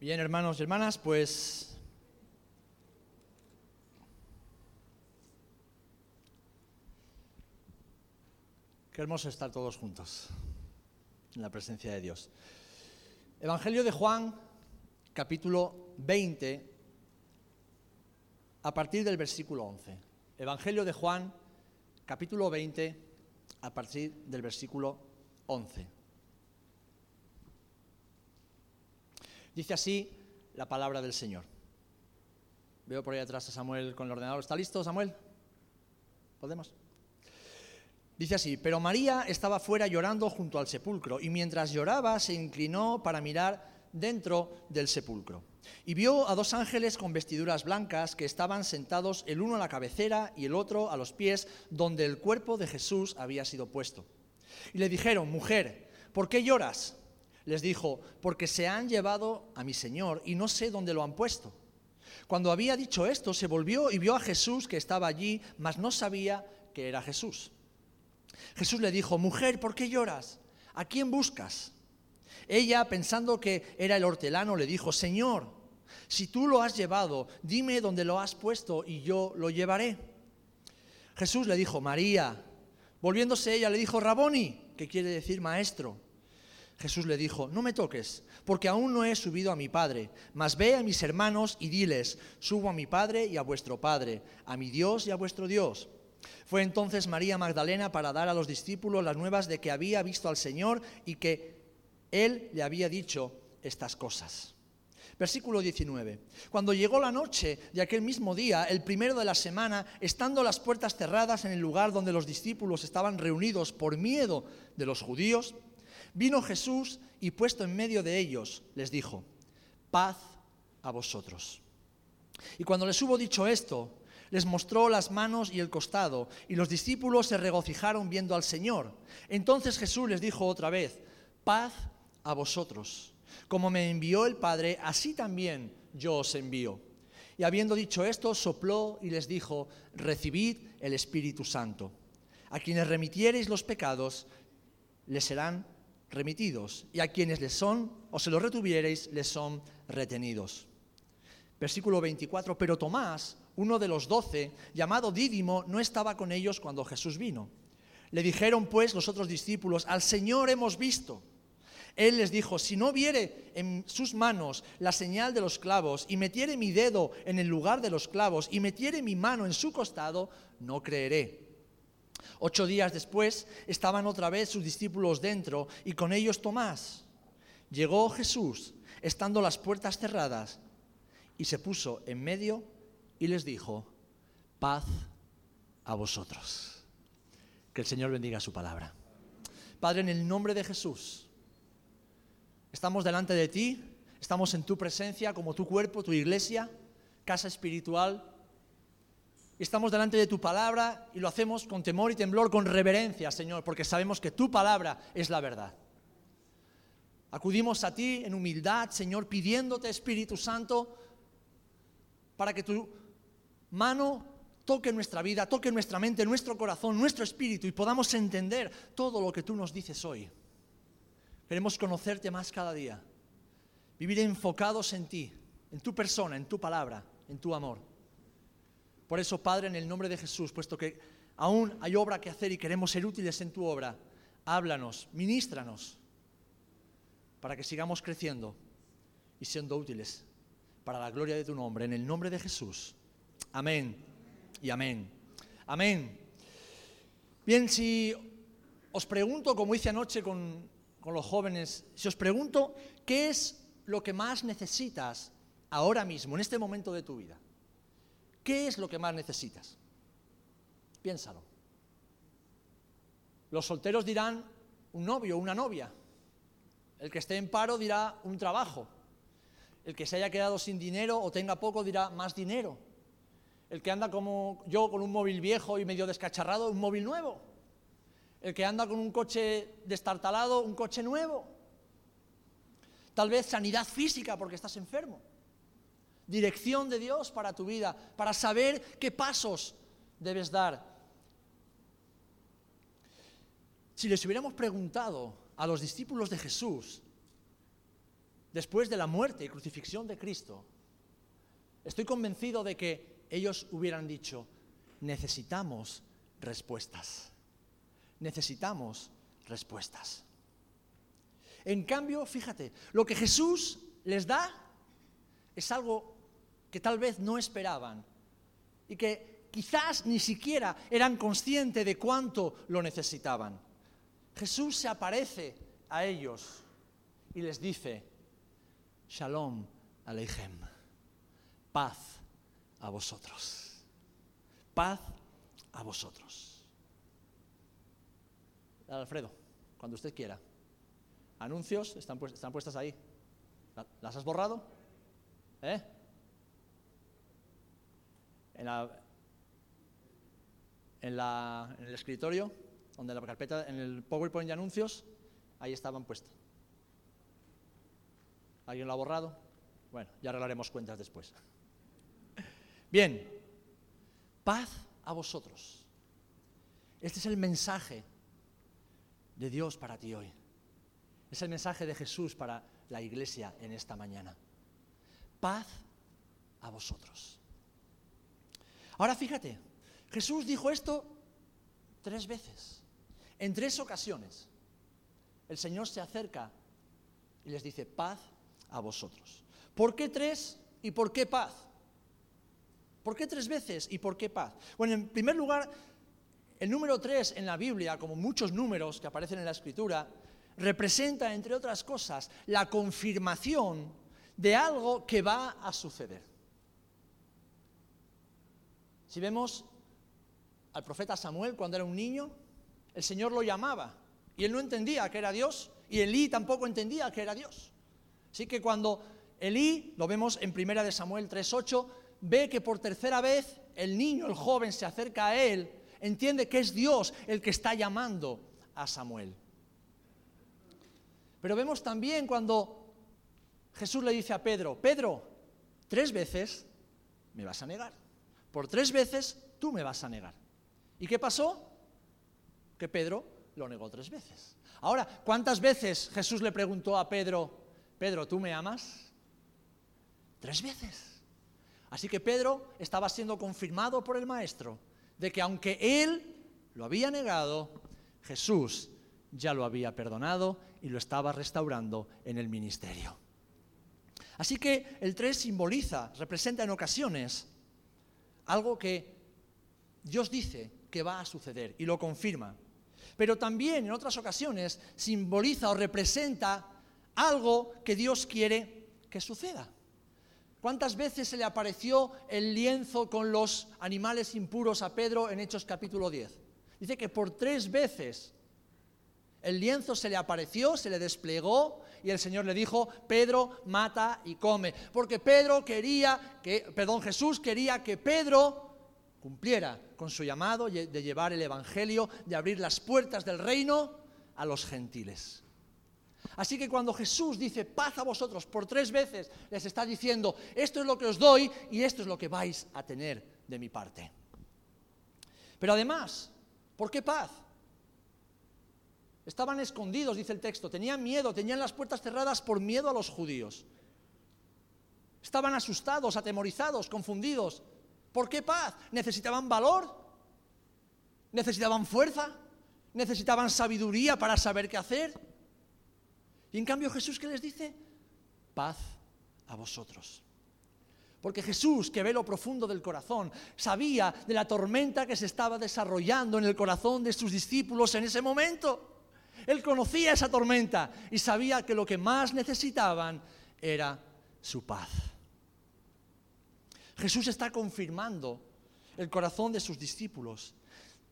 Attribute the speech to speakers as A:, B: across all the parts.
A: Bien, hermanos y hermanas, pues qué hermoso estar todos juntos en la presencia de Dios. Evangelio de Juan, capítulo 20, a partir del versículo 11. Evangelio de Juan, capítulo 20, a partir del versículo 11. Dice así la palabra del Señor. Veo por ahí atrás a Samuel con el ordenador. ¿Está listo, Samuel? ¿Podemos? Dice así, pero María estaba fuera llorando junto al sepulcro y mientras lloraba se inclinó para mirar dentro del sepulcro. Y vio a dos ángeles con vestiduras blancas que estaban sentados el uno a la cabecera y el otro a los pies donde el cuerpo de Jesús había sido puesto. Y le dijeron, mujer, ¿por qué lloras? Les dijo, porque se han llevado a mi Señor y no sé dónde lo han puesto. Cuando había dicho esto, se volvió y vio a Jesús que estaba allí, mas no sabía que era Jesús. Jesús le dijo, mujer, ¿por qué lloras? ¿A quién buscas? Ella, pensando que era el hortelano, le dijo, Señor, si tú lo has llevado, dime dónde lo has puesto y yo lo llevaré. Jesús le dijo, María. Volviéndose ella, le dijo, Raboni, que quiere decir maestro. Jesús le dijo, no me toques, porque aún no he subido a mi Padre, mas ve a mis hermanos y diles, subo a mi Padre y a vuestro Padre, a mi Dios y a vuestro Dios. Fue entonces María Magdalena para dar a los discípulos las nuevas de que había visto al Señor y que Él le había dicho estas cosas. Versículo 19. Cuando llegó la noche de aquel mismo día, el primero de la semana, estando las puertas cerradas en el lugar donde los discípulos estaban reunidos por miedo de los judíos, Vino Jesús y puesto en medio de ellos, les dijo, paz a vosotros. Y cuando les hubo dicho esto, les mostró las manos y el costado, y los discípulos se regocijaron viendo al Señor. Entonces Jesús les dijo otra vez, paz a vosotros. Como me envió el Padre, así también yo os envío. Y habiendo dicho esto, sopló y les dijo, recibid el Espíritu Santo. A quienes remitiereis los pecados, les serán remitidos, y a quienes les son, o se los retuviereis, les son retenidos. Versículo 24, pero Tomás, uno de los doce, llamado Dídimo, no estaba con ellos cuando Jesús vino. Le dijeron pues los otros discípulos, al Señor hemos visto. Él les dijo, si no viere en sus manos la señal de los clavos, y metiere mi dedo en el lugar de los clavos, y metiere mi mano en su costado, no creeré. Ocho días después estaban otra vez sus discípulos dentro y con ellos Tomás. Llegó Jesús, estando las puertas cerradas, y se puso en medio y les dijo, paz a vosotros. Que el Señor bendiga su palabra. Padre, en el nombre de Jesús, estamos delante de ti, estamos en tu presencia como tu cuerpo, tu iglesia, casa espiritual estamos delante de tu palabra y lo hacemos con temor y temblor, con reverencia, Señor, porque sabemos que tu palabra es la verdad. Acudimos a ti en humildad, Señor, pidiéndote, Espíritu Santo, para que tu mano toque nuestra vida, toque nuestra mente, nuestro corazón, nuestro espíritu y podamos entender todo lo que tú nos dices hoy. Queremos conocerte más cada día, vivir enfocados en ti, en tu persona, en tu palabra, en tu amor. Por eso, Padre, en el nombre de Jesús, puesto que aún hay obra que hacer y queremos ser útiles en tu obra, háblanos, ministranos, para que sigamos creciendo y siendo útiles para la gloria de tu nombre, en el nombre de Jesús. Amén y amén. Amén. Bien, si os pregunto, como hice anoche con, con los jóvenes, si os pregunto, ¿qué es lo que más necesitas ahora mismo, en este momento de tu vida? ¿Qué es lo que más necesitas? Piénsalo. Los solteros dirán un novio, una novia. El que esté en paro dirá un trabajo. El que se haya quedado sin dinero o tenga poco dirá más dinero. El que anda como yo con un móvil viejo y medio descacharrado, un móvil nuevo. El que anda con un coche destartalado, un coche nuevo. Tal vez sanidad física porque estás enfermo dirección de Dios para tu vida, para saber qué pasos debes dar. Si les hubiéramos preguntado a los discípulos de Jesús, después de la muerte y crucifixión de Cristo, estoy convencido de que ellos hubieran dicho, necesitamos respuestas. Necesitamos respuestas. En cambio, fíjate, lo que Jesús les da es algo que tal vez no esperaban y que quizás ni siquiera eran conscientes de cuánto lo necesitaban. Jesús se aparece a ellos y les dice, Shalom Aleichem, paz a vosotros, paz a vosotros. Alfredo, cuando usted quiera. Anuncios están, están puestas ahí. ¿Las has borrado? ¿Eh? En, la, en, el escritorio, donde la carpeta, en el PowerPoint de anuncios, ahí estaban puestas. ¿Alguien lo ha borrado? Bueno, ya arreglaremos cuentas después. Bien, paz a vosotros. Este es el mensaje de Dios para ti hoy. Es el mensaje de Jesús para la iglesia en esta mañana. Paz a vosotros. Ahora fíjate, Jesús dijo esto tres veces, en tres ocasiones. El Señor se acerca y les dice, paz a vosotros. ¿Por qué tres y por qué paz? ¿Por qué tres veces y por qué paz? Bueno, en primer lugar, el número tres en la Biblia, como muchos números que aparecen en la Escritura, representa, entre otras cosas, la confirmación de algo que va a suceder. Si vemos al profeta Samuel cuando era un niño, el Señor lo llamaba y él no entendía que era Dios y Elí tampoco entendía que era Dios. Así que cuando Elí, lo vemos en primera de Samuel 3:8, ve que por tercera vez el niño, el joven se acerca a él, entiende que es Dios el que está llamando a Samuel. Pero vemos también cuando Jesús le dice a Pedro, Pedro, tres veces me vas a negar. Por tres veces tú me vas a negar. ¿Y qué pasó? Que Pedro lo negó tres veces. Ahora, ¿cuántas veces Jesús le preguntó a Pedro, Pedro, ¿tú me amas? Tres veces. Así que Pedro estaba siendo confirmado por el Maestro de que aunque él lo había negado, Jesús ya lo había perdonado y lo estaba restaurando en el ministerio. Así que el 3 simboliza, representa en ocasiones algo que Dios dice que va a suceder y lo confirma. Pero también en otras ocasiones simboliza o representa algo que Dios quiere que suceda. ¿Cuántas veces se le apareció el lienzo con los animales impuros a Pedro en Hechos capítulo 10? Dice que por tres veces el lienzo se le apareció, se le desplegó y el Señor le dijo, Pedro, mata y come. Porque Pedro quería que, perdón, Jesús quería que Pedro cumpliera con su llamado de llevar el Evangelio, de abrir las puertas del reino a los gentiles. Así que cuando Jesús dice paz a vosotros por tres veces, les está diciendo, esto es lo que os doy y esto es lo que vais a tener de mi parte. Pero además, ¿por qué paz? Estaban escondidos, dice el texto, tenían miedo, tenían las puertas cerradas por miedo a los judíos. Estaban asustados, atemorizados, confundidos. ¿Por qué paz? ¿Necesitaban valor? ¿Necesitaban fuerza? ¿Necesitaban sabiduría para saber qué hacer? Y en cambio Jesús, ¿qué les dice? Paz a vosotros. Porque Jesús, que ve lo profundo del corazón, sabía de la tormenta que se estaba desarrollando en el corazón de sus discípulos en ese momento. Él conocía esa tormenta y sabía que lo que más necesitaban era su paz. Jesús está confirmando el corazón de sus discípulos,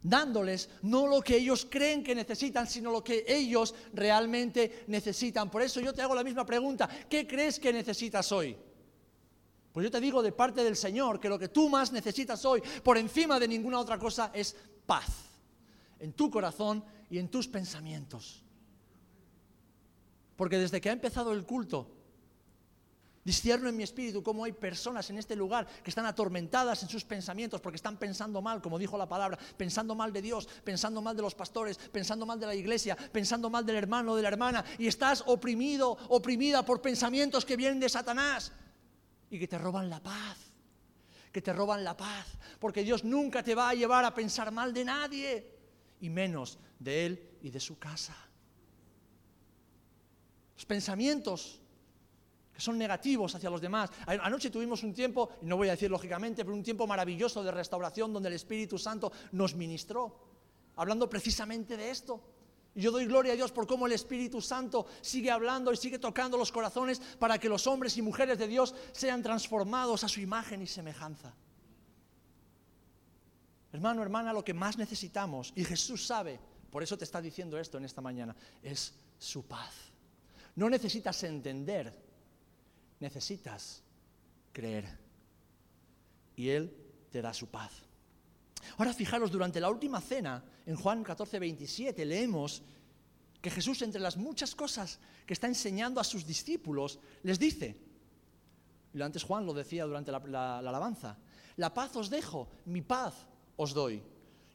A: dándoles no lo que ellos creen que necesitan, sino lo que ellos realmente necesitan. Por eso yo te hago la misma pregunta, ¿qué crees que necesitas hoy? Pues yo te digo de parte del Señor que lo que tú más necesitas hoy, por encima de ninguna otra cosa, es paz en tu corazón y en tus pensamientos. Porque desde que ha empezado el culto, Discierno en mi espíritu cómo hay personas en este lugar que están atormentadas en sus pensamientos porque están pensando mal, como dijo la palabra, pensando mal de Dios, pensando mal de los pastores, pensando mal de la iglesia, pensando mal del hermano o de la hermana, y estás oprimido, oprimida por pensamientos que vienen de Satanás y que te roban la paz, que te roban la paz, porque Dios nunca te va a llevar a pensar mal de nadie, y menos de Él y de su casa. Los pensamientos que son negativos hacia los demás. Anoche tuvimos un tiempo, no voy a decir lógicamente, pero un tiempo maravilloso de restauración donde el Espíritu Santo nos ministró, hablando precisamente de esto. Y yo doy gloria a Dios por cómo el Espíritu Santo sigue hablando y sigue tocando los corazones para que los hombres y mujeres de Dios sean transformados a su imagen y semejanza. Hermano, hermana, lo que más necesitamos, y Jesús sabe, por eso te está diciendo esto en esta mañana, es su paz. No necesitas entender necesitas creer. Y Él te da su paz. Ahora fijaros, durante la última cena, en Juan 14, 27, leemos que Jesús, entre las muchas cosas que está enseñando a sus discípulos, les dice, y antes Juan lo decía durante la, la alabanza, la paz os dejo, mi paz os doy.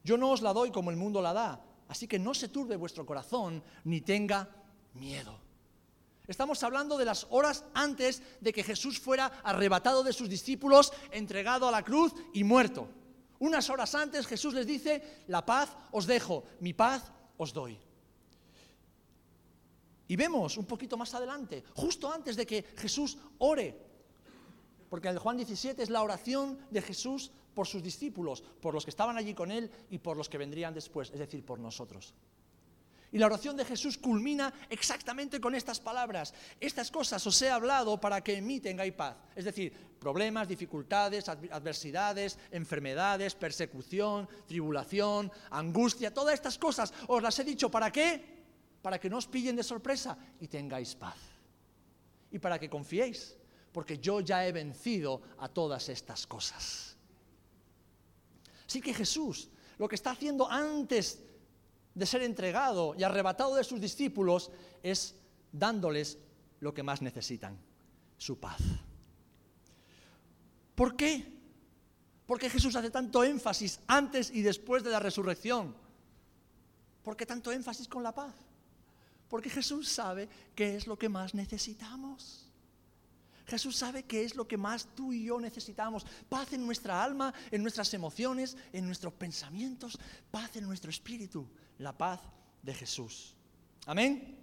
A: Yo no os la doy como el mundo la da, así que no se turbe vuestro corazón ni tenga miedo. Estamos hablando de las horas antes de que Jesús fuera arrebatado de sus discípulos, entregado a la cruz y muerto. Unas horas antes Jesús les dice, la paz os dejo, mi paz os doy. Y vemos un poquito más adelante, justo antes de que Jesús ore, porque en el Juan 17 es la oración de Jesús por sus discípulos, por los que estaban allí con él y por los que vendrían después, es decir, por nosotros. Y la oración de Jesús culmina exactamente con estas palabras. Estas cosas os he hablado para que en mí tengáis paz. Es decir, problemas, dificultades, adversidades, enfermedades, persecución, tribulación, angustia, todas estas cosas os las he dicho para qué? Para que no os pillen de sorpresa y tengáis paz. Y para que confiéis, porque yo ya he vencido a todas estas cosas. Así que Jesús lo que está haciendo antes de ser entregado y arrebatado de sus discípulos es dándoles lo que más necesitan, su paz. ¿Por qué? ¿Por qué Jesús hace tanto énfasis antes y después de la resurrección? ¿Por qué tanto énfasis con la paz? Porque Jesús sabe qué es lo que más necesitamos. Jesús sabe qué es lo que más tú y yo necesitamos. Paz en nuestra alma, en nuestras emociones, en nuestros pensamientos, paz en nuestro espíritu, la paz de Jesús. Amén.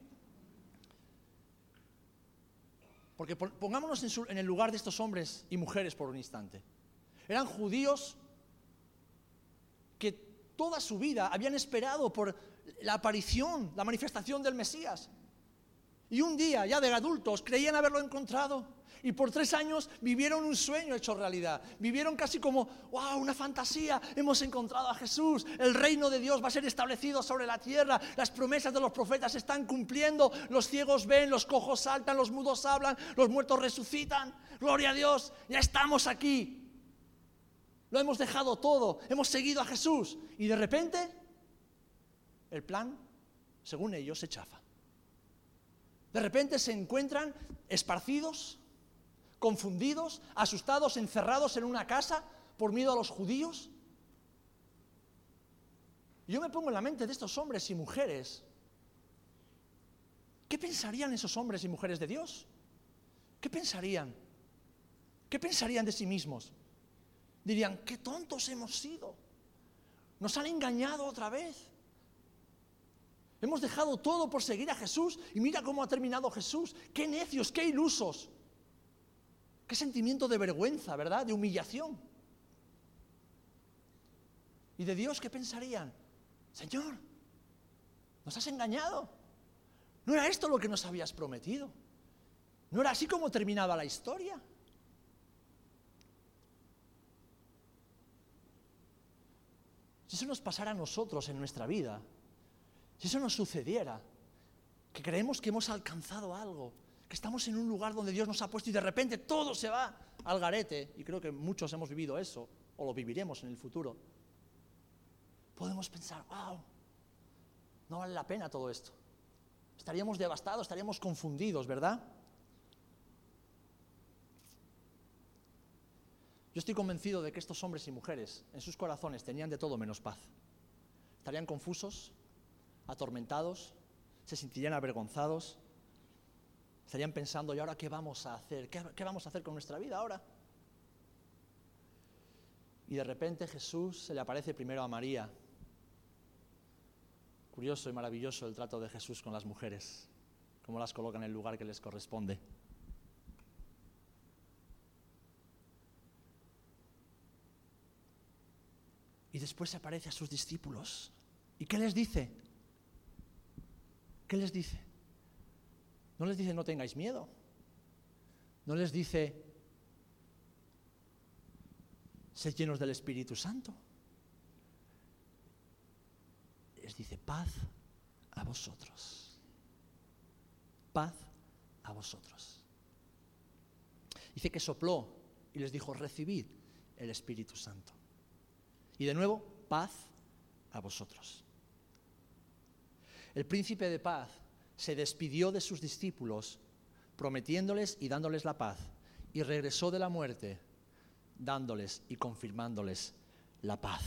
A: Porque pongámonos en, el lugar de estos hombres y mujeres por un instante. Eran judíos que toda su vida habían esperado por la aparición, la manifestación del Mesías. Y un día, ya de adultos, creían haberlo encontrado. Y por tres años vivieron un sueño hecho realidad. Vivieron casi como, wow, una fantasía. Hemos encontrado a Jesús. El reino de Dios va a ser establecido sobre la tierra. Las promesas de los profetas se están cumpliendo. Los ciegos ven, los cojos saltan, los mudos hablan, los muertos resucitan. Gloria a Dios, ya estamos aquí. Lo hemos dejado todo. Hemos seguido a Jesús. Y de repente, el plan, según ellos, se chafa. De repente se encuentran esparcidos confundidos, asustados, encerrados en una casa por miedo a los judíos. Yo me pongo en la mente de estos hombres y mujeres. ¿Qué pensarían esos hombres y mujeres de Dios? ¿Qué pensarían? ¿Qué pensarían de sí mismos? Dirían, qué tontos hemos sido. Nos han engañado otra vez. Hemos dejado todo por seguir a Jesús y mira cómo ha terminado Jesús. Qué necios, qué ilusos. Qué sentimiento de vergüenza, ¿verdad? De humillación. ¿Y de Dios qué pensarían? Señor, nos has engañado. No era esto lo que nos habías prometido. No era así como terminaba la historia. Si eso nos pasara a nosotros en nuestra vida, si eso nos sucediera, que creemos que hemos alcanzado algo, que estamos en un lugar donde Dios nos ha puesto y de repente todo se va al garete, y creo que muchos hemos vivido eso, o lo viviremos en el futuro, podemos pensar, wow, no vale la pena todo esto. Estaríamos devastados, estaríamos confundidos, ¿verdad? Yo estoy convencido de que estos hombres y mujeres en sus corazones tenían de todo menos paz. Estarían confusos, atormentados, se sentirían avergonzados, estarían pensando, ¿y ahora qué vamos a hacer? ¿Qué, vamos a hacer con nuestra vida ahora? Y de repente Jesús se le aparece primero a María. Curioso y maravilloso el trato de Jesús con las mujeres, cómo las coloca en el lugar que les corresponde. Y después se aparece a sus discípulos. ¿Y qué les dice? ¿Qué les dice? No les dice no tengáis miedo. No les dice sed llenos del Espíritu Santo. Les dice paz a vosotros. Paz a vosotros. Dice que sopló y les dijo recibid el Espíritu Santo. Y de nuevo, paz a vosotros. El príncipe de paz se despidió de sus discípulos, prometiéndoles y dándoles la paz, y regresó de la muerte, dándoles y confirmándoles la paz.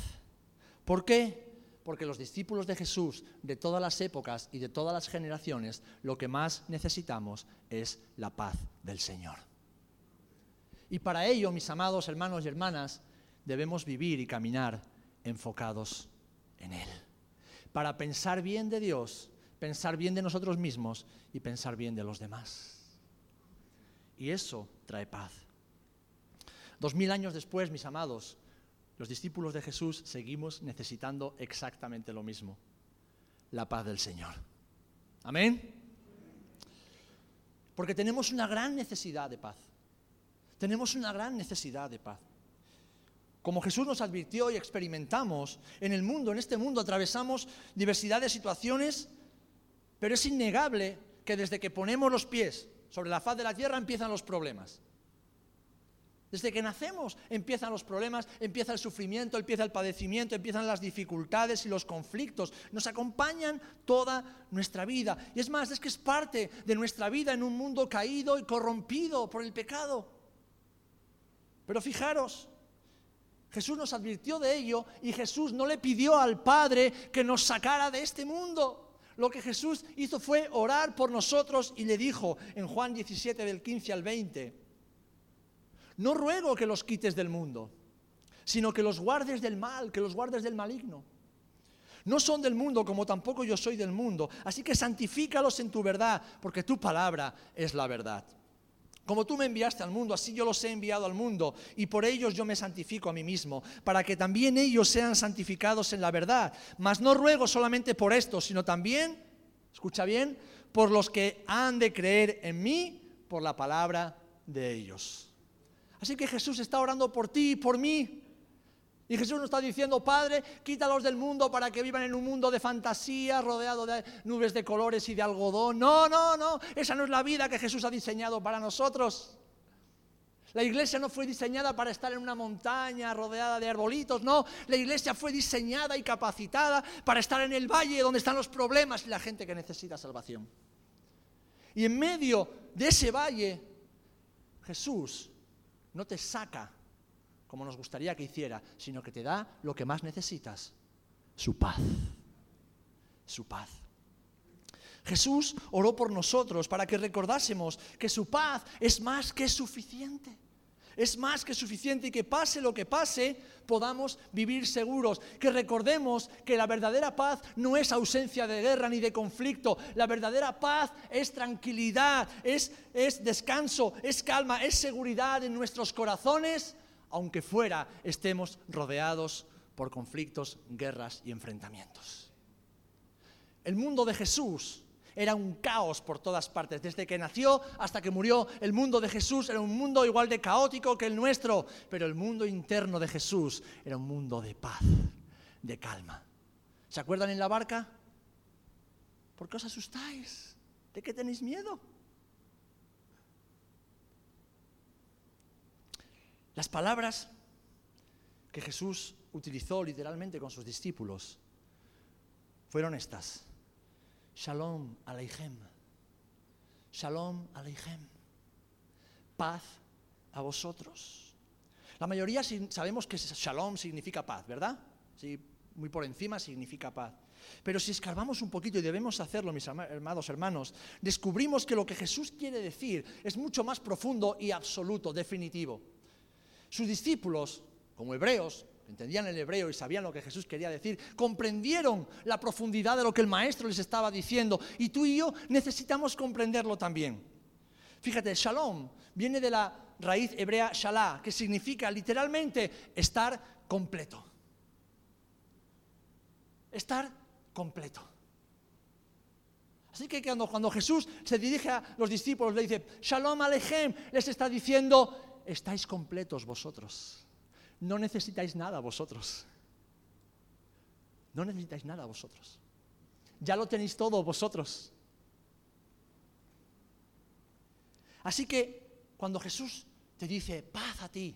A: ¿Por qué? Porque los discípulos de Jesús de todas las épocas y de todas las generaciones, lo que más necesitamos es la paz del Señor. Y para ello, mis amados hermanos y hermanas, debemos vivir y caminar enfocados en Él. Para pensar bien de Dios, pensar bien de nosotros mismos y pensar bien de los demás. Y eso trae paz. Dos mil años después, mis amados, los discípulos de Jesús seguimos necesitando exactamente lo mismo, la paz del Señor. Amén. Porque tenemos una gran necesidad de paz. Tenemos una gran necesidad de paz. Como Jesús nos advirtió y experimentamos en el mundo, en este mundo atravesamos diversidad de situaciones, pero es innegable que desde que ponemos los pies sobre la faz de la tierra empiezan los problemas. Desde que nacemos empiezan los problemas, empieza el sufrimiento, empieza el padecimiento, empiezan las dificultades y los conflictos. Nos acompañan toda nuestra vida. Y es más, es que es parte de nuestra vida en un mundo caído y corrompido por el pecado. Pero fijaros, Jesús nos advirtió de ello y Jesús no le pidió al Padre que nos sacara de este mundo. Lo que Jesús hizo fue orar por nosotros y le dijo en Juan 17 del 15 al 20, no ruego que los quites del mundo, sino que los guardes del mal, que los guardes del maligno. No son del mundo como tampoco yo soy del mundo, así que santifícalos en tu verdad, porque tu palabra es la verdad. Como tú me enviaste al mundo, así yo los he enviado al mundo, y por ellos yo me santifico a mí mismo, para que también ellos sean santificados en la verdad. Mas no ruego solamente por esto, sino también, escucha bien, por los que han de creer en mí por la palabra de ellos. Así que Jesús está orando por ti y por mí. Y Jesús nos está diciendo, Padre, quítalos del mundo para que vivan en un mundo de fantasía, rodeado de nubes de colores y de algodón. No, no, no, esa no es la vida que Jesús ha diseñado para nosotros. La iglesia no fue diseñada para estar en una montaña rodeada de arbolitos, no, la iglesia fue diseñada y capacitada para estar en el valle donde están los problemas y la gente que necesita salvación. Y en medio de ese valle, Jesús no te saca como nos gustaría que hiciera, sino que te da lo que más necesitas, su paz. Su paz. Jesús oró por nosotros para que recordásemos que su paz es más que suficiente. Es más que suficiente y que pase lo que pase, podamos vivir seguros. Que recordemos que la verdadera paz no es ausencia de guerra ni de conflicto. La verdadera paz es tranquilidad, es, es descanso, es calma, es seguridad en nuestros corazones aunque fuera estemos rodeados por conflictos, guerras y enfrentamientos. El mundo de Jesús era un caos por todas partes. Desde que nació hasta que murió, el mundo de Jesús era un mundo igual de caótico que el nuestro, pero el mundo interno de Jesús era un mundo de paz, de calma. ¿Se acuerdan en la barca? ¿Por qué os asustáis? ¿De qué tenéis miedo? Las palabras que Jesús utilizó literalmente con sus discípulos fueron estas. Shalom aleichem. Shalom aleichem. Paz a vosotros. La mayoría sabemos que shalom significa paz, ¿verdad? Sí, muy por encima significa paz. Pero si escarbamos un poquito, y debemos hacerlo, mis amados hermanos, descubrimos que lo que Jesús quiere decir es mucho más profundo y absoluto, definitivo. Sus discípulos, como hebreos, entendían el hebreo y sabían lo que Jesús quería decir, comprendieron la profundidad de lo que el maestro les estaba diciendo y tú y yo necesitamos comprenderlo también. Fíjate, shalom viene de la raíz hebrea shalah, que significa literalmente estar completo. Estar completo. Así que cuando, cuando Jesús se dirige a los discípulos, le dice, Shalom Alechem, les está diciendo, estáis completos vosotros. No necesitáis nada vosotros. No necesitáis nada vosotros. Ya lo tenéis todo vosotros. Así que cuando Jesús te dice, paz a ti,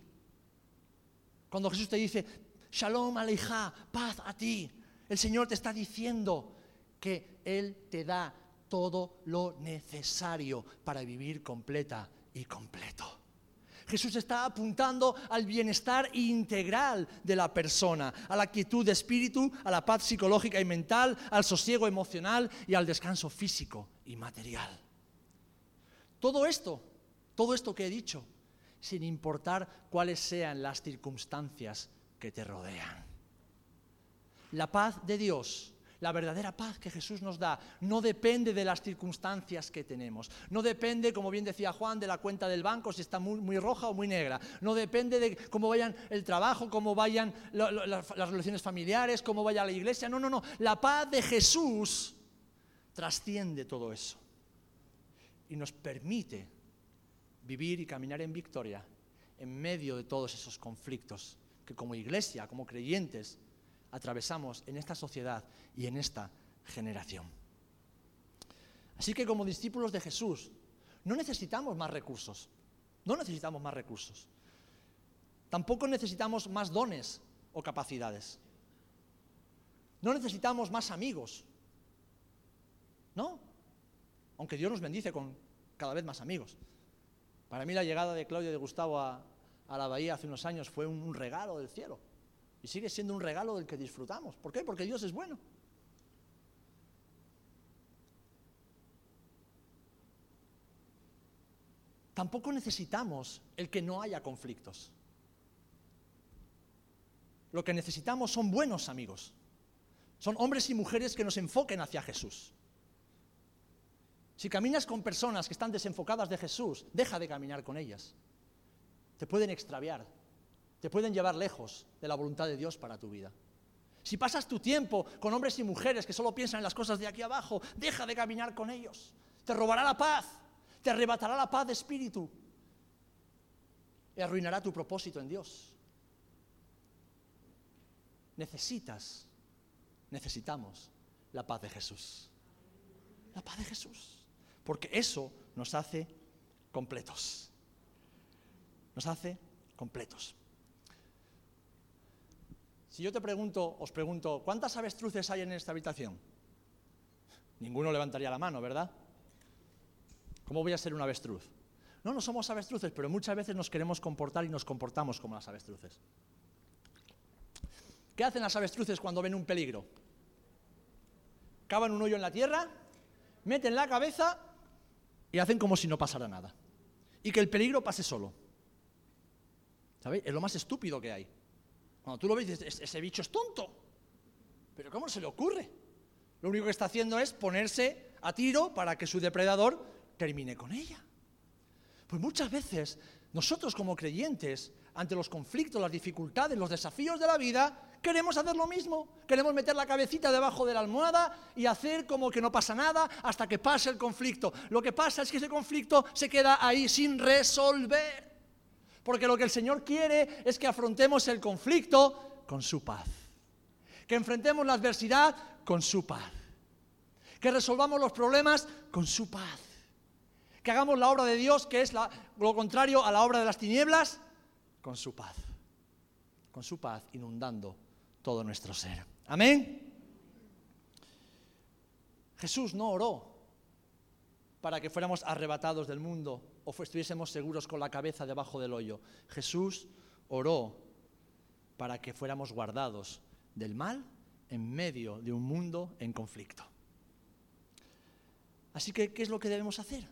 A: cuando Jesús te dice, Shalom Aleja, paz a ti, el Señor te está diciendo que Él te da todo lo necesario para vivir completa y completo. Jesús está apuntando al bienestar integral de la persona, a la quietud de espíritu, a la paz psicológica y mental, al sosiego emocional y al descanso físico y material. Todo esto, todo esto que he dicho, sin importar cuáles sean las circunstancias que te rodean. La paz de Dios, la verdadera paz que Jesús nos da, no depende de las circunstancias que tenemos. No depende, como bien decía Juan, de la cuenta del banco, si está muy, roja o muy negra. No depende de cómo vayan el trabajo, cómo vayan las relaciones familiares, cómo vaya la iglesia. No, no, no. La paz de Jesús trasciende todo eso. Y nos permite vivir y caminar en victoria en medio de todos esos conflictos que como iglesia, como creyentes, atravesamos en esta sociedad y en esta generación. Así que como discípulos de Jesús, no necesitamos más recursos, no necesitamos más recursos. Tampoco necesitamos más dones o capacidades. No necesitamos más amigos. ¿No? Aunque Dios nos bendice con cada vez más amigos. Para mí la llegada de Claudio y de Gustavo a, la bahía hace unos años fue un regalo del cielo. Y sigue siendo un regalo del que disfrutamos. ¿Por qué? Porque Dios es bueno. Tampoco necesitamos el que no haya conflictos. Lo que necesitamos son buenos amigos. Son hombres y mujeres que nos enfoquen hacia Jesús. Si caminas con personas que están desenfocadas de Jesús, deja de caminar con ellas. Te pueden extraviar, te pueden llevar lejos de la voluntad de Dios para tu vida. Si pasas tu tiempo con hombres y mujeres que solo piensan en las cosas de aquí abajo, deja de caminar con ellos. Te robará la paz, te arrebatará la paz de espíritu y arruinará tu propósito en Dios. Necesitas, necesitamos la paz de Jesús. La paz de Jesús. Porque eso nos hace completos. Nos hace completos. Si yo te pregunto, os pregunto, ¿cuántas avestruces hay en esta habitación? Ninguno levantaría la mano, ¿verdad? ¿Cómo voy a ser un avestruz? No, no somos avestruces, pero muchas veces nos queremos comportar y nos comportamos como las avestruces. ¿Qué hacen las avestruces cuando ven un peligro? Cavan un hoyo en la tierra, meten la cabeza y hacen como si no pasara nada. Y que el peligro pase solo. ¿Sabéis? Es lo más estúpido que hay. Cuando tú lo ves, ese bicho es tonto. Pero ¿cómo se le ocurre? Lo único que está haciendo es ponerse a tiro para que su depredador termine con ella. Pues muchas veces nosotros como creyentes, ante los conflictos, las dificultades, los desafíos de la vida, queremos hacer lo mismo. Queremos meter la cabecita debajo de la almohada y hacer como que no pasa nada hasta que pase el conflicto. Lo que pasa es que ese conflicto se queda ahí sin resolver. Porque lo que el Señor quiere es que afrontemos el conflicto con su paz. Que enfrentemos la adversidad con su paz. Que resolvamos los problemas con su paz. Que hagamos la obra de Dios, que es lo contrario a la obra de las tinieblas, con su paz. Con su paz inundando todo nuestro ser. Amén. Jesús no oró para que fuéramos arrebatados del mundo o estuviésemos seguros con la cabeza debajo del hoyo. Jesús oró para que fuéramos guardados del mal en medio de un mundo en conflicto. Así que, ¿qué es lo que debemos hacer?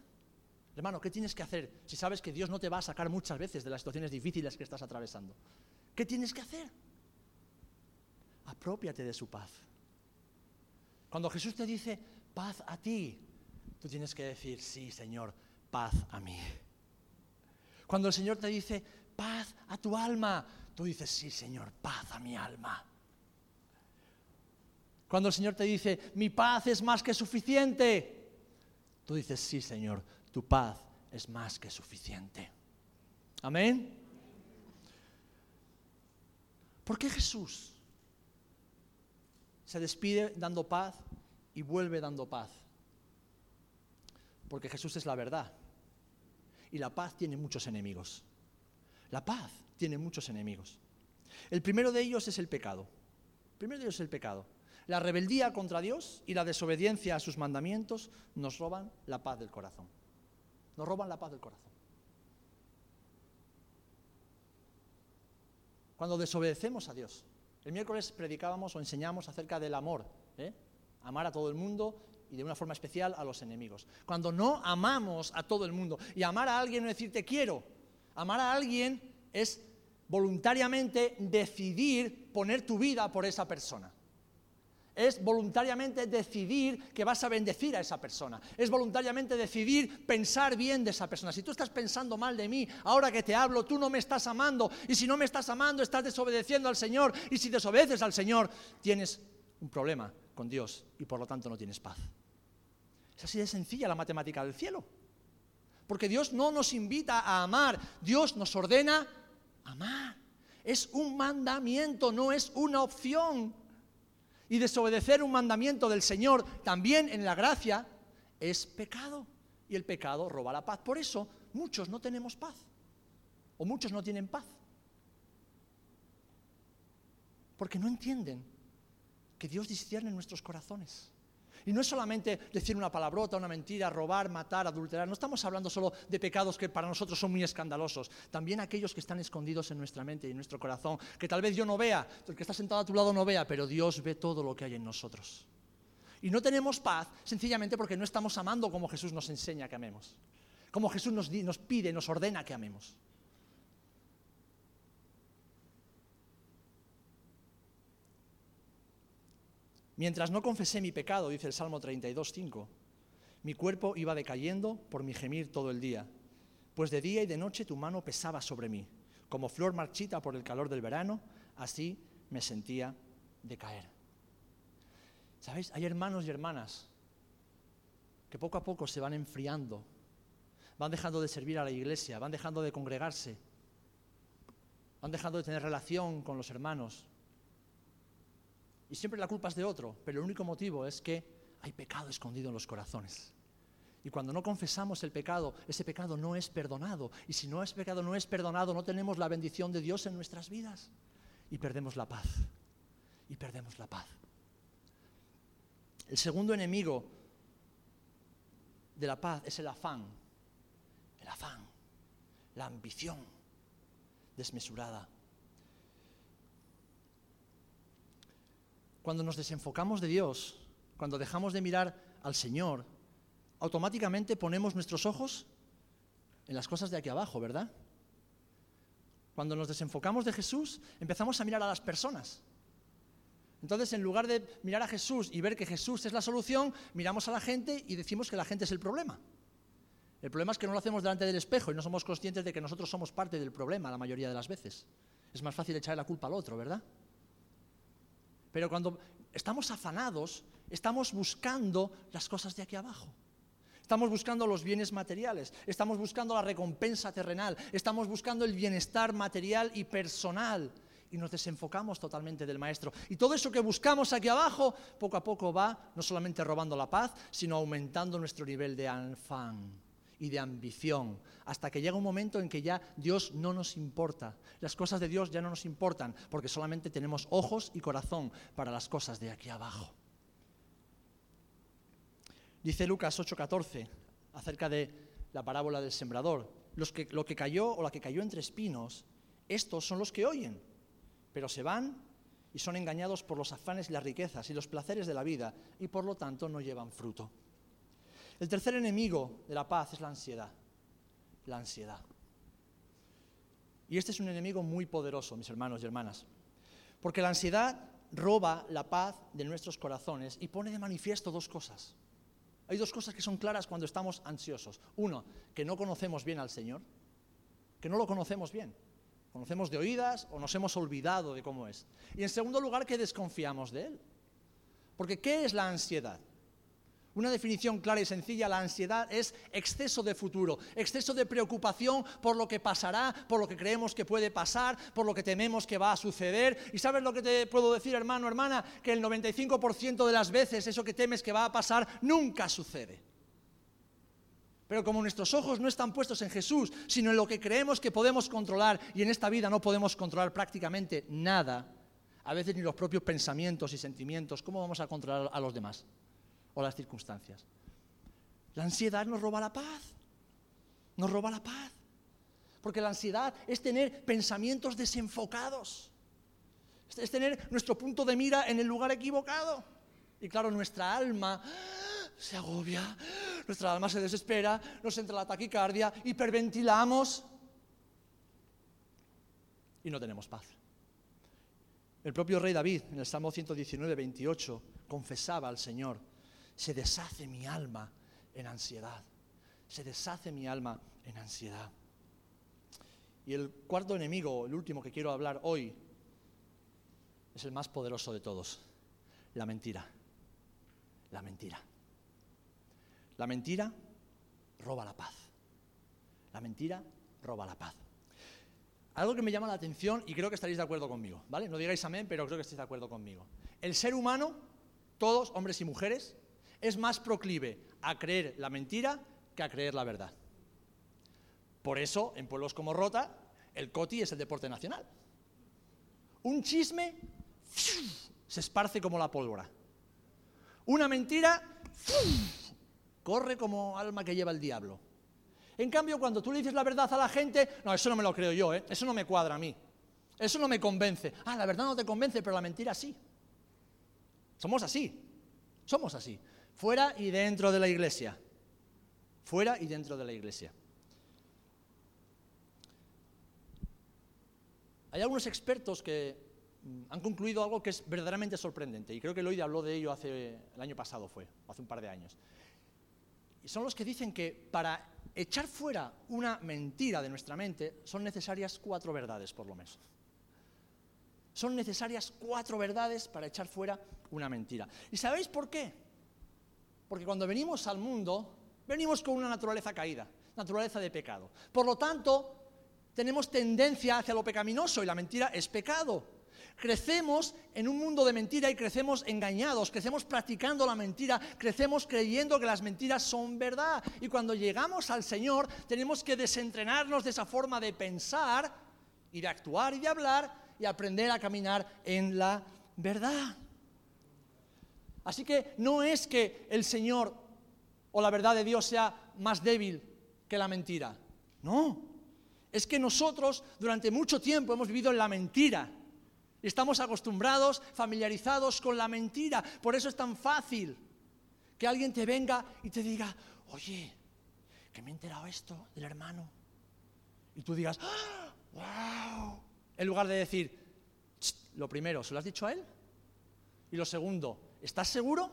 A: Hermano, ¿qué tienes que hacer si sabes que Dios no te va a sacar muchas veces de las situaciones difíciles que estás atravesando? ¿Qué tienes que hacer? Apropiate de su paz. Cuando Jesús te dice paz a ti, tú tienes que decir, sí, Señor, paz a mí. Cuando el Señor te dice paz a tu alma, tú dices, sí, Señor, paz a mi alma. Cuando el Señor te dice, mi paz es más que suficiente, tú dices, sí, Señor, tu paz es más que suficiente. Amén. ¿Por qué Jesús se despide dando paz y vuelve dando paz? Porque Jesús es la verdad. Y la paz tiene muchos enemigos. La paz tiene muchos enemigos. El primero de ellos es el pecado. El primero de ellos es el pecado. La rebeldía contra Dios y la desobediencia a sus mandamientos nos roban la paz del corazón. Nos roban la paz del corazón. Cuando desobedecemos a Dios. El miércoles predicábamos o enseñamos acerca del amor. ¿eh? Amar a todo el mundo y de una forma especial a los enemigos. Cuando no amamos a todo el mundo. Y amar a alguien no decir te quiero. Amar a alguien es voluntariamente decidir poner tu vida por esa persona es voluntariamente decidir que vas a bendecir a esa persona. Es voluntariamente decidir pensar bien de esa persona. Si tú estás pensando mal de mí, ahora que te hablo, tú no me estás amando. Y si no me estás amando, estás desobedeciendo al Señor. Y si desobedeces al Señor, tienes un problema con Dios y por lo tanto no tienes paz. Es así de sencilla la matemática del cielo. Porque Dios no nos invita a amar, Dios nos ordena amar. Es un mandamiento, no es una opción y desobedecer un mandamiento del Señor también en la gracia es pecado. Y el pecado roba la paz. Por eso muchos no tenemos paz. O muchos no tienen paz. Porque no entienden que Dios discierne nuestros corazones. Y no es solamente decir una palabrota, una mentira, robar, matar, adulterar. No estamos hablando solo de pecados que para nosotros son muy escandalosos. También aquellos que están escondidos en nuestra mente y en nuestro corazón, que tal vez yo no vea, el que está sentado a tu lado no vea, pero Dios ve todo lo que hay en nosotros. Y no tenemos paz sencillamente porque no estamos amando como Jesús nos enseña que amemos. Como Jesús nos, nos pide, nos ordena que amemos. Mientras no confesé mi pecado, dice el Salmo 32, 5, mi cuerpo iba decayendo por mi gemir todo el día, pues de día y de noche tu mano pesaba sobre mí, como flor marchita por el calor del verano, así me sentía decaer. ¿Sabéis? Hay hermanos y hermanas que poco a poco se van enfriando, van dejando de servir a la iglesia, van dejando de congregarse, van dejando de tener relación con los hermanos, y siempre la culpa es de otro, pero el único motivo es que hay pecado escondido en los corazones. Y cuando no confesamos el pecado, ese pecado no es perdonado. Y si no es pecado, no es perdonado, no tenemos la bendición de Dios en nuestras vidas. Y perdemos la paz. Y perdemos la paz. El segundo enemigo de la paz es el afán. El afán. La ambición desmesurada. Cuando nos desenfocamos de Dios, cuando dejamos de mirar al Señor, automáticamente ponemos nuestros ojos en las cosas de aquí abajo, ¿verdad? Cuando nos desenfocamos de Jesús, empezamos a mirar a las personas. Entonces, en lugar de mirar a Jesús y ver que Jesús es la solución, miramos a la gente y decimos que la gente es el problema. El problema es que no lo hacemos delante del espejo y no somos conscientes de que nosotros somos parte del problema la mayoría de las veces. Es más fácil echar la culpa al otro, ¿verdad? Pero cuando estamos afanados, estamos buscando las cosas de aquí abajo. Estamos buscando los bienes materiales, estamos buscando la recompensa terrenal, estamos buscando el bienestar material y personal y nos desenfocamos totalmente del Maestro. Y todo eso que buscamos aquí abajo, poco a poco va no solamente robando la paz, sino aumentando nuestro nivel de afán y de ambición, hasta que llega un momento en que ya Dios no nos importa. Las cosas de Dios ya no nos importan, porque solamente tenemos ojos y corazón para las cosas de aquí abajo. Dice Lucas 8:14 acerca de la parábola del sembrador. Los que, lo que cayó o la que cayó entre espinos, estos son los que oyen, pero se van y son engañados por los afanes y las riquezas y los placeres de la vida y por lo tanto no llevan fruto. El tercer enemigo de la paz es la ansiedad. La ansiedad. Y este es un enemigo muy poderoso, mis hermanos y hermanas, porque la ansiedad roba la paz de nuestros corazones y pone de manifiesto dos cosas. Hay dos cosas que son claras cuando estamos ansiosos. Uno, que no conocemos bien al Señor, que no lo conocemos bien. Conocemos de oídas o nos hemos olvidado de cómo es. Y en segundo lugar, que desconfiamos de Él. Porque ¿qué es la ansiedad? Una definición clara y sencilla, la ansiedad es exceso de futuro, exceso de preocupación por lo que pasará, por lo que creemos que puede pasar, por lo que tememos que va a suceder. Y sabes lo que te puedo decir, hermano, hermana, que el 95% de las veces eso que temes que va a pasar nunca sucede. Pero como nuestros ojos no están puestos en Jesús, sino en lo que creemos que podemos controlar, y en esta vida no podemos controlar prácticamente nada, a veces ni los propios pensamientos y sentimientos, ¿cómo vamos a controlar a los demás? O las circunstancias. La ansiedad nos roba la paz. Nos roba la paz. Porque la ansiedad es tener pensamientos desenfocados. Es tener nuestro punto de mira en el lugar equivocado. Y claro, nuestra alma se agobia, nuestra alma se desespera, nos entra la taquicardia, hiperventilamos y no tenemos paz. El propio rey David, en el Salmo 119, 28, confesaba al Señor se deshace mi alma en ansiedad. Se deshace mi alma en ansiedad. Y el cuarto enemigo, el último que quiero hablar hoy, es el más poderoso de todos, la mentira. La mentira. La mentira roba la paz. La mentira roba la paz. Algo que me llama la atención y creo que estaréis de acuerdo conmigo, ¿vale? No digáis amén, pero creo que estáis de acuerdo conmigo. El ser humano, todos, hombres y mujeres, es más proclive a creer la mentira que a creer la verdad. Por eso, en pueblos como Rota, el coti es el deporte nacional. Un chisme se esparce como la pólvora. Una mentira corre como alma que lleva el diablo. En cambio, cuando tú le dices la verdad a la gente, no, eso no me lo creo yo, ¿eh? eso no me cuadra a mí. Eso no me convence. Ah, la verdad no te convence, pero la mentira sí. Somos así. Somos así. Fuera y dentro de la iglesia. Fuera y dentro de la iglesia. Hay algunos expertos que mm, han concluido algo que es verdaderamente sorprendente, y creo que Lloyd habló de ello hace, el año pasado fue, hace un par de años. Y son los que dicen que para echar fuera una mentira de nuestra mente son necesarias cuatro verdades, por lo menos. Son necesarias cuatro verdades para echar fuera una mentira. ¿Y sabéis por qué? Porque cuando venimos al mundo, venimos con una naturaleza caída, naturaleza de pecado. Por lo tanto, tenemos tendencia hacia lo pecaminoso y la mentira es pecado. Crecemos en un mundo de mentira y crecemos engañados, crecemos practicando la mentira, crecemos creyendo que las mentiras son verdad. Y cuando llegamos al Señor tenemos que desentrenarnos de esa forma de pensar y de actuar y de hablar y aprender a caminar en la verdad. Así que no es que el Señor o la verdad de Dios sea más débil que la mentira. No. Es que nosotros durante mucho tiempo hemos vivido en la mentira. Estamos acostumbrados, familiarizados con la mentira. Por eso es tan fácil que alguien te venga y te diga, oye, que me he enterado esto del hermano. Y tú digas, wow. ¡Ah! En lugar de decir, lo primero, ¿se lo has dicho a él? Y lo segundo, ¿Estás seguro?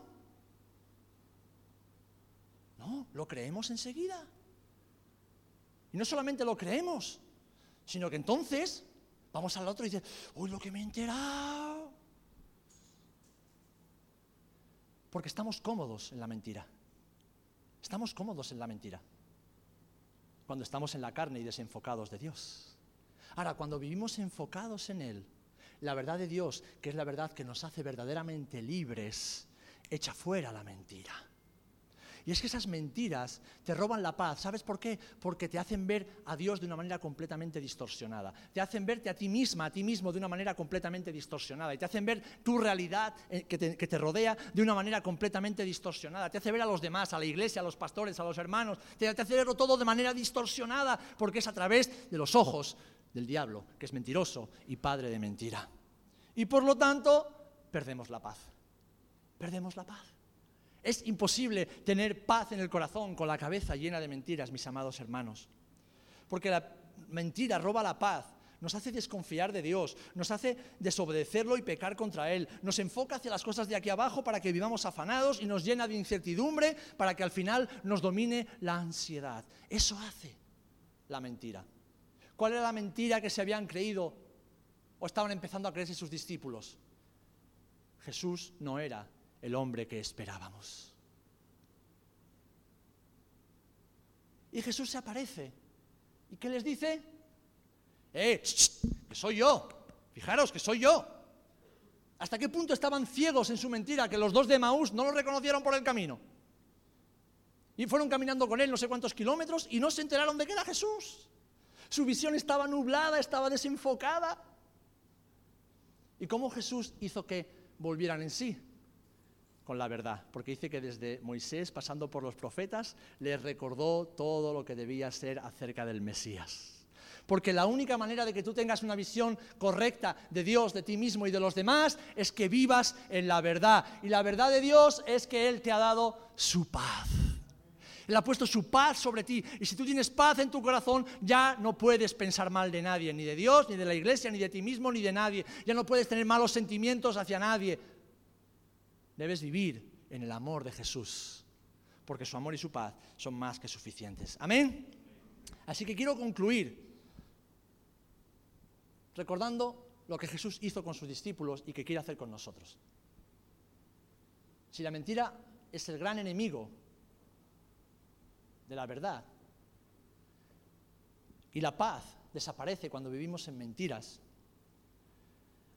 A: No, lo creemos enseguida. Y no solamente lo creemos, sino que entonces vamos al otro y dice, uy, lo que me he enterado. Porque estamos cómodos en la mentira. Estamos cómodos en la mentira. Cuando estamos en la carne y desenfocados de Dios. Ahora, cuando vivimos enfocados en Él, la verdad de Dios, que es la verdad que nos hace verdaderamente libres, echa fuera la mentira. Y es que esas mentiras te roban la paz. ¿Sabes por qué? Porque te hacen ver a Dios de una manera completamente distorsionada. Te hacen verte a ti misma, a ti mismo de una manera completamente distorsionada. Y te hacen ver tu realidad eh, que te, rodea de una manera completamente distorsionada. Te hace ver a los demás, a la iglesia, a los pastores, a los hermanos. Te, te hace verlo todo de manera distorsionada porque es a través de los ojos del diablo, que es mentiroso y padre de mentira. Y por lo tanto, perdemos la paz. Perdemos la paz. Es imposible tener paz en el corazón con la cabeza llena de mentiras, mis amados hermanos. Porque la mentira roba la paz, nos hace desconfiar de Dios, nos hace desobedecerlo y pecar contra Él, nos enfoca hacia las cosas de aquí abajo para que vivamos afanados y nos llena de incertidumbre para que al final nos domine la ansiedad. Eso hace la mentira. ¿Cuál era la mentira que se habían creído o estaban empezando a creerse sus discípulos? Jesús no era el hombre que esperábamos. Y Jesús se aparece. ¿Y qué les dice? ¡Eh! que soy yo. Fijaros que soy yo. ¿Hasta qué punto estaban ciegos en su mentira que los dos de Maús no lo reconocieron por el camino? Y fueron caminando con él no sé cuántos kilómetros y no se enteraron de que era Jesús. Su visión estaba nublada, estaba desenfocada. ¿Y cómo Jesús hizo que volvieran en sí? Con la verdad, porque dice que desde Moisés, pasando por los profetas, les recordó todo lo que debía ser acerca del Mesías. Porque la única manera de que tú tengas una visión correcta de Dios, de ti mismo y de los demás es que vivas en la verdad. Y la verdad de Dios es que Él te ha dado su paz. Él ha puesto su paz sobre ti. Y si tú tienes paz en tu corazón, ya no puedes pensar mal de nadie, ni de Dios, ni de la iglesia, ni de ti mismo, ni de nadie. Ya no puedes tener malos sentimientos hacia nadie. Debes vivir en el amor de Jesús, porque su amor y su paz son más que suficientes. Amén. Así que quiero concluir recordando lo que Jesús hizo con sus discípulos y que quiere hacer con nosotros. Si la mentira es el gran enemigo de la verdad y la paz desaparece cuando vivimos en mentiras,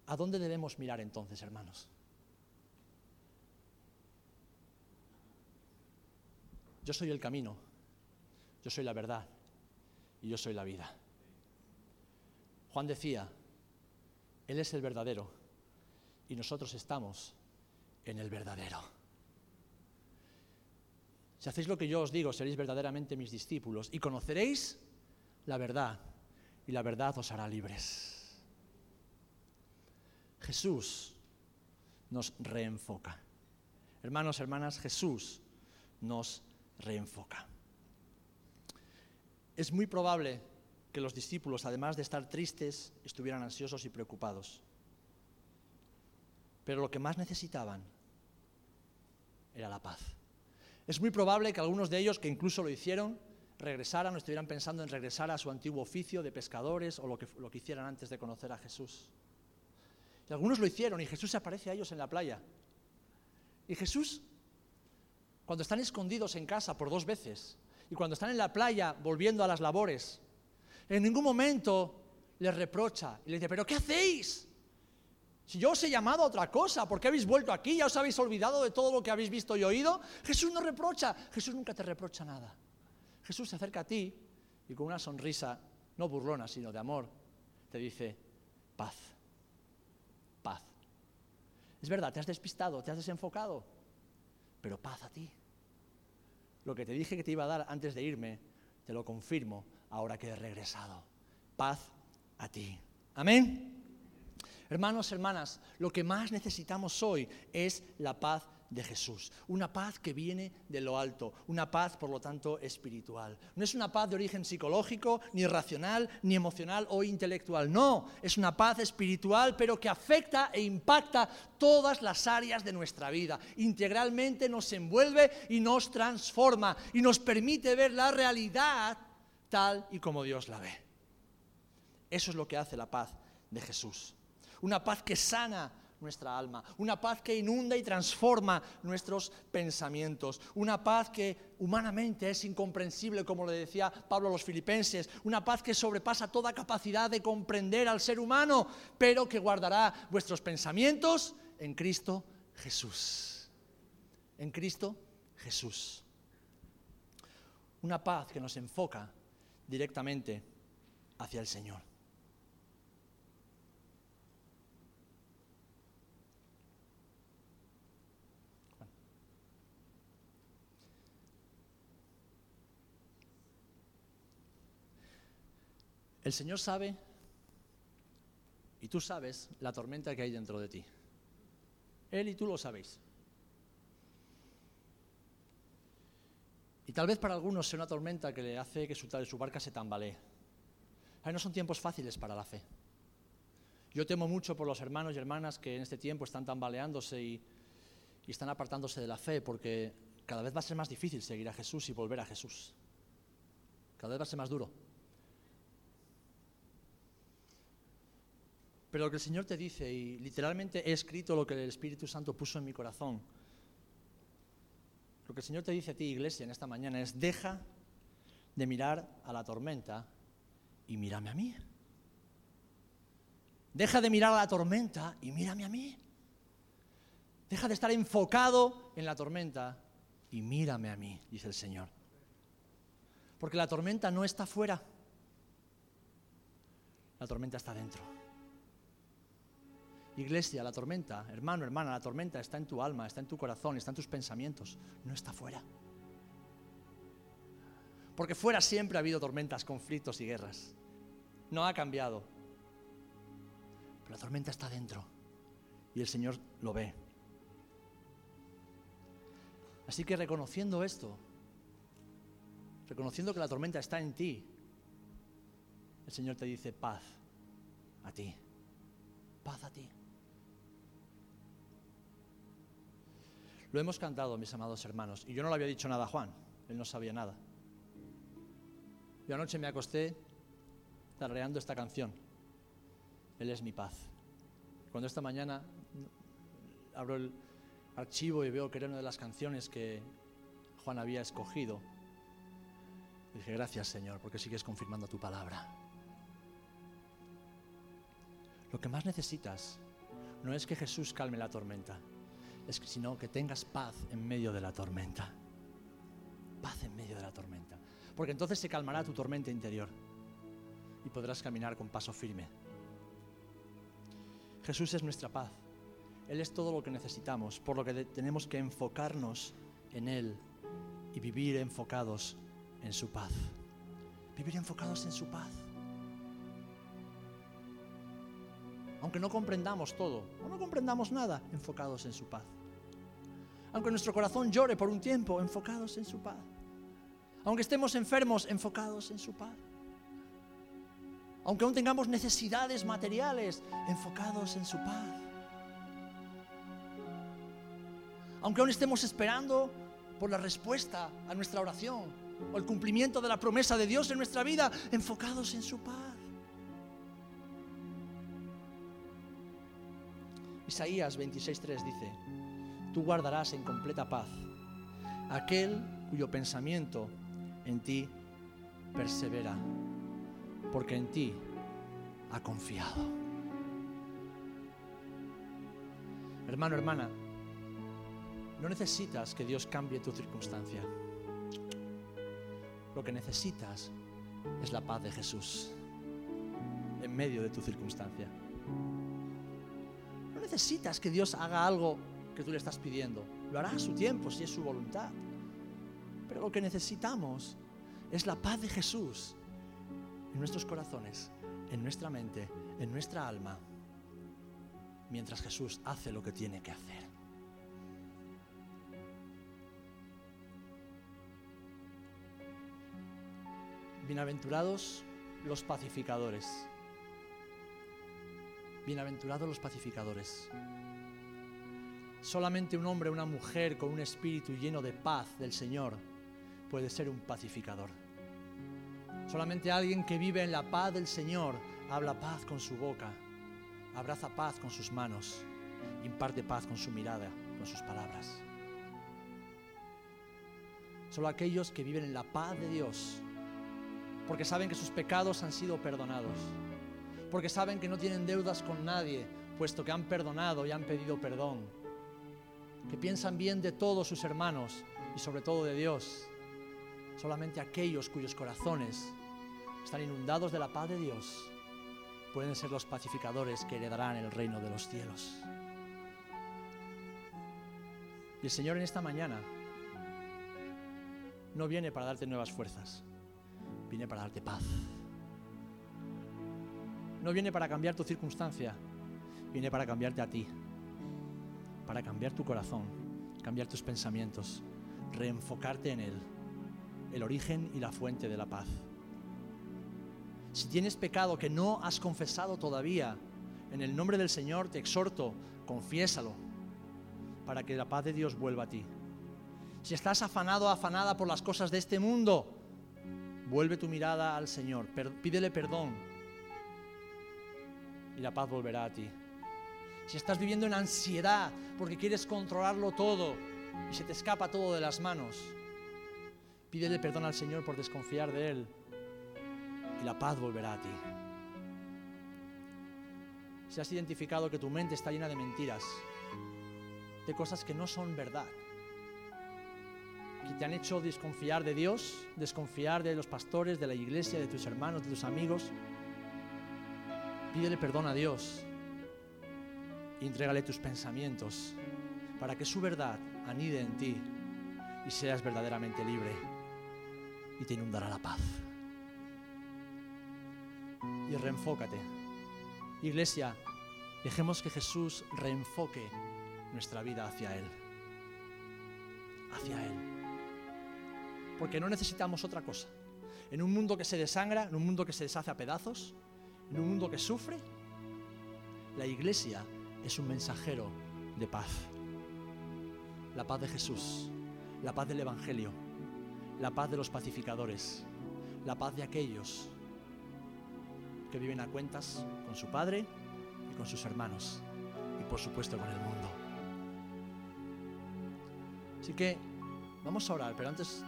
A: ¿a dónde debemos mirar entonces, hermanos? Yo soy el camino, yo soy la verdad y yo soy la vida. Juan decía, Él es el verdadero y nosotros estamos en el verdadero. Si hacéis lo que yo os digo, seréis verdaderamente mis discípulos y conoceréis la verdad y la verdad os hará libres. Jesús nos reenfoca. Hermanos, hermanas, Jesús nos reenfoca. Es muy probable que los discípulos, además de estar tristes, estuvieran ansiosos y preocupados. Pero lo que más necesitaban era la paz. Es muy probable que algunos de ellos, que incluso lo hicieron, regresaran o estuvieran pensando en regresar a su antiguo oficio de pescadores o lo que, lo que hicieran antes de conocer a Jesús. Y algunos lo hicieron y Jesús se aparece a ellos en la playa. Y Jesús, cuando están escondidos en casa por dos veces y cuando están en la playa volviendo a las labores, en ningún momento les reprocha y les dice, pero ¿qué hacéis? Si yo os he llamado a otra cosa, ¿por qué habéis vuelto aquí? ¿Ya os habéis olvidado de todo lo que habéis visto y oído? Jesús no reprocha, Jesús nunca te reprocha nada. Jesús se acerca a ti y con una sonrisa, no burlona, sino de amor, te dice, paz, paz. Es verdad, te has despistado, te has desenfocado, pero paz a ti. Lo que te dije que te iba a dar antes de irme, te lo confirmo ahora que he regresado. Paz a ti. Amén. Hermanos, hermanas, lo que más necesitamos hoy es la paz de Jesús. Una paz que viene de lo alto, una paz por lo tanto espiritual. No es una paz de origen psicológico, ni racional, ni emocional o intelectual. No, es una paz espiritual pero que afecta e impacta todas las áreas de nuestra vida. Integralmente nos envuelve y nos transforma y nos permite ver la realidad tal y como Dios la ve. Eso es lo que hace la paz de Jesús. Una paz que sana nuestra alma, una paz que inunda y transforma nuestros pensamientos, una paz que humanamente es incomprensible, como le decía Pablo a los filipenses, una paz que sobrepasa toda capacidad de comprender al ser humano, pero que guardará vuestros pensamientos en Cristo Jesús. En Cristo Jesús. Una paz que nos enfoca directamente hacia el Señor. El Señor sabe Y tú sabes la tormenta que hay dentro de ti. Él y tú lo sabéis. Y tal vez para algunos sea una tormenta que le hace que su, barca se tambalee. no son tiempos fáciles para la fe. Yo temo mucho por los hermanos y hermanas que en este tiempo están tambaleándose y, y están apartándose de la fe, porque cada vez va a ser más difícil seguir a Jesús y volver a Jesús. Cada vez va a ser más duro. Pero lo que el Señor te dice, y literalmente he escrito lo que el Espíritu Santo puso en mi corazón, lo que el Señor te dice a ti, iglesia, en esta mañana es, deja de mirar a la tormenta y mírame a mí. Deja de mirar a la tormenta y mírame a mí. Deja de estar enfocado en la tormenta y mírame a mí, dice el Señor. Porque la tormenta no está fuera, la tormenta está dentro. Iglesia, la tormenta, hermano, hermana, la tormenta está en tu alma, está en tu corazón, está en tus pensamientos, no está fuera. Porque fuera siempre ha habido tormentas, conflictos y guerras. No ha cambiado. Pero la tormenta está dentro y el Señor lo ve. Así que reconociendo esto, reconociendo que la tormenta está en ti, el Señor te dice paz a ti, paz a ti. Lo hemos cantado, mis amados hermanos, y yo no le había dicho nada a Juan, él no sabía nada. Yo anoche me acosté tarreando esta canción, Él es mi paz. Cuando esta mañana abro el, archivo y veo que era una de las canciones que Juan había escogido. dije, gracias Señor, porque sigues confirmando tu palabra. Lo que más necesitas no es que Jesús calme la tormenta, es que, sino que tengas paz en medio de la tormenta. Paz en medio de la tormenta. Porque entonces se calmará tu tormenta interior y podrás caminar con paso firme. Jesús es nuestra paz. Él es todo lo que necesitamos, por lo que tenemos que enfocarnos en Él y vivir enfocados en su paz. Vivir enfocados en su paz. Aunque no comprendamos todo o no comprendamos nada, enfocados en su paz. Aunque nuestro corazón llore por un tiempo, enfocados en su paz. Aunque estemos enfermos, enfocados en su paz. Aunque aún tengamos necesidades materiales, enfocados en su paz aunque aún estemos esperando por la respuesta a nuestra oración o el cumplimiento de la promesa de Dios en nuestra vida, enfocados en su paz. Isaías 26:3 dice, tú guardarás en completa paz aquel cuyo pensamiento en ti persevera, porque en ti ha confiado. Hermano, hermana, no necesitas que Dios cambie tu circunstancia. Lo que necesitas es la paz de Jesús en medio de tu circunstancia. Necesitas que Dios haga algo que tú le estás pidiendo. Lo hará a su tiempo, si es su voluntad. Pero lo que necesitamos es la paz de Jesús en nuestros corazones, en nuestra mente, en nuestra alma, mientras Jesús hace lo que tiene que hacer. Bienaventurados los pacificadores. Bienaventurados los pacificadores. Solamente un hombre o una mujer con un espíritu lleno de paz del Señor puede ser un pacificador. Solamente alguien que vive en la paz del Señor habla paz con su boca, abraza paz con sus manos, imparte paz con su mirada, con sus palabras. Solo aquellos que viven en la paz de Dios porque saben que sus pecados han sido perdonados, porque saben que no tienen deudas con nadie, puesto que han perdonado y han pedido perdón, que piensan bien de todos sus hermanos y sobre todo de Dios. Solamente aquellos cuyos corazones están inundados de la paz de Dios pueden ser los pacificadores que heredarán el reino de los cielos. Y el Señor en esta mañana no viene para darte nuevas fuerzas vine para darte paz. No viene para cambiar tu circunstancia, viene para cambiarte a ti, para cambiar tu corazón, cambiar tus pensamientos, reenfocarte en Él, el origen y la fuente de la paz. Si tienes pecado que no has confesado todavía, en el nombre del Señor te exhorto, confiésalo, para que la paz de Dios vuelva a ti. Si estás afanado afanada por las cosas de este mundo, vuelve tu mirada al Señor, pídele perdón y la paz volverá a ti. Si estás viviendo en ansiedad porque quieres controlarlo todo y se te escapa todo de las manos, pídele perdón al Señor por desconfiar de Él y la paz volverá a ti. Si has identificado que tu mente está llena de mentiras, de cosas que no son verdad, que te han hecho desconfiar de Dios, desconfiar de los pastores, de la iglesia, de tus hermanos, de tus amigos, pídele perdón a Dios y entrégale tus pensamientos para que su verdad anide en ti y seas verdaderamente libre y te inundará la paz. Y reenfócate. Iglesia, dejemos que Jesús reenfoque nuestra vida hacia Él. Hacia Él. Porque no necesitamos otra cosa. En un mundo que se desangra, en un mundo que se deshace a pedazos, en un mundo que sufre, la iglesia es un mensajero de paz. La paz de Jesús, la paz del Evangelio, la paz de los pacificadores, la paz de aquellos que viven a cuentas con su Padre y con sus hermanos y por supuesto con el mundo. Así que vamos a orar, pero antes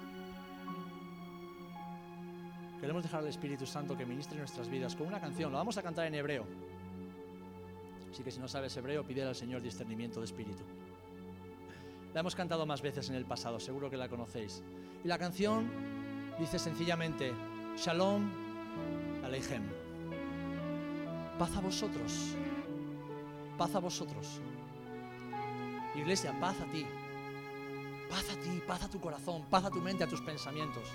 A: queremos dejar al Espíritu Santo que ministre nuestras vidas con una canción. Lo vamos a cantar en hebreo. Así que si no sabes hebreo, pide al Señor discernimiento de espíritu. La hemos cantado más veces en el pasado, seguro que la conocéis. Y la canción dice sencillamente, Shalom Aleichem. Paz a vosotros. Paz a vosotros. Iglesia, paz a ti. Paz a ti, paz a tu corazón, paz a tu mente, a tus pensamientos.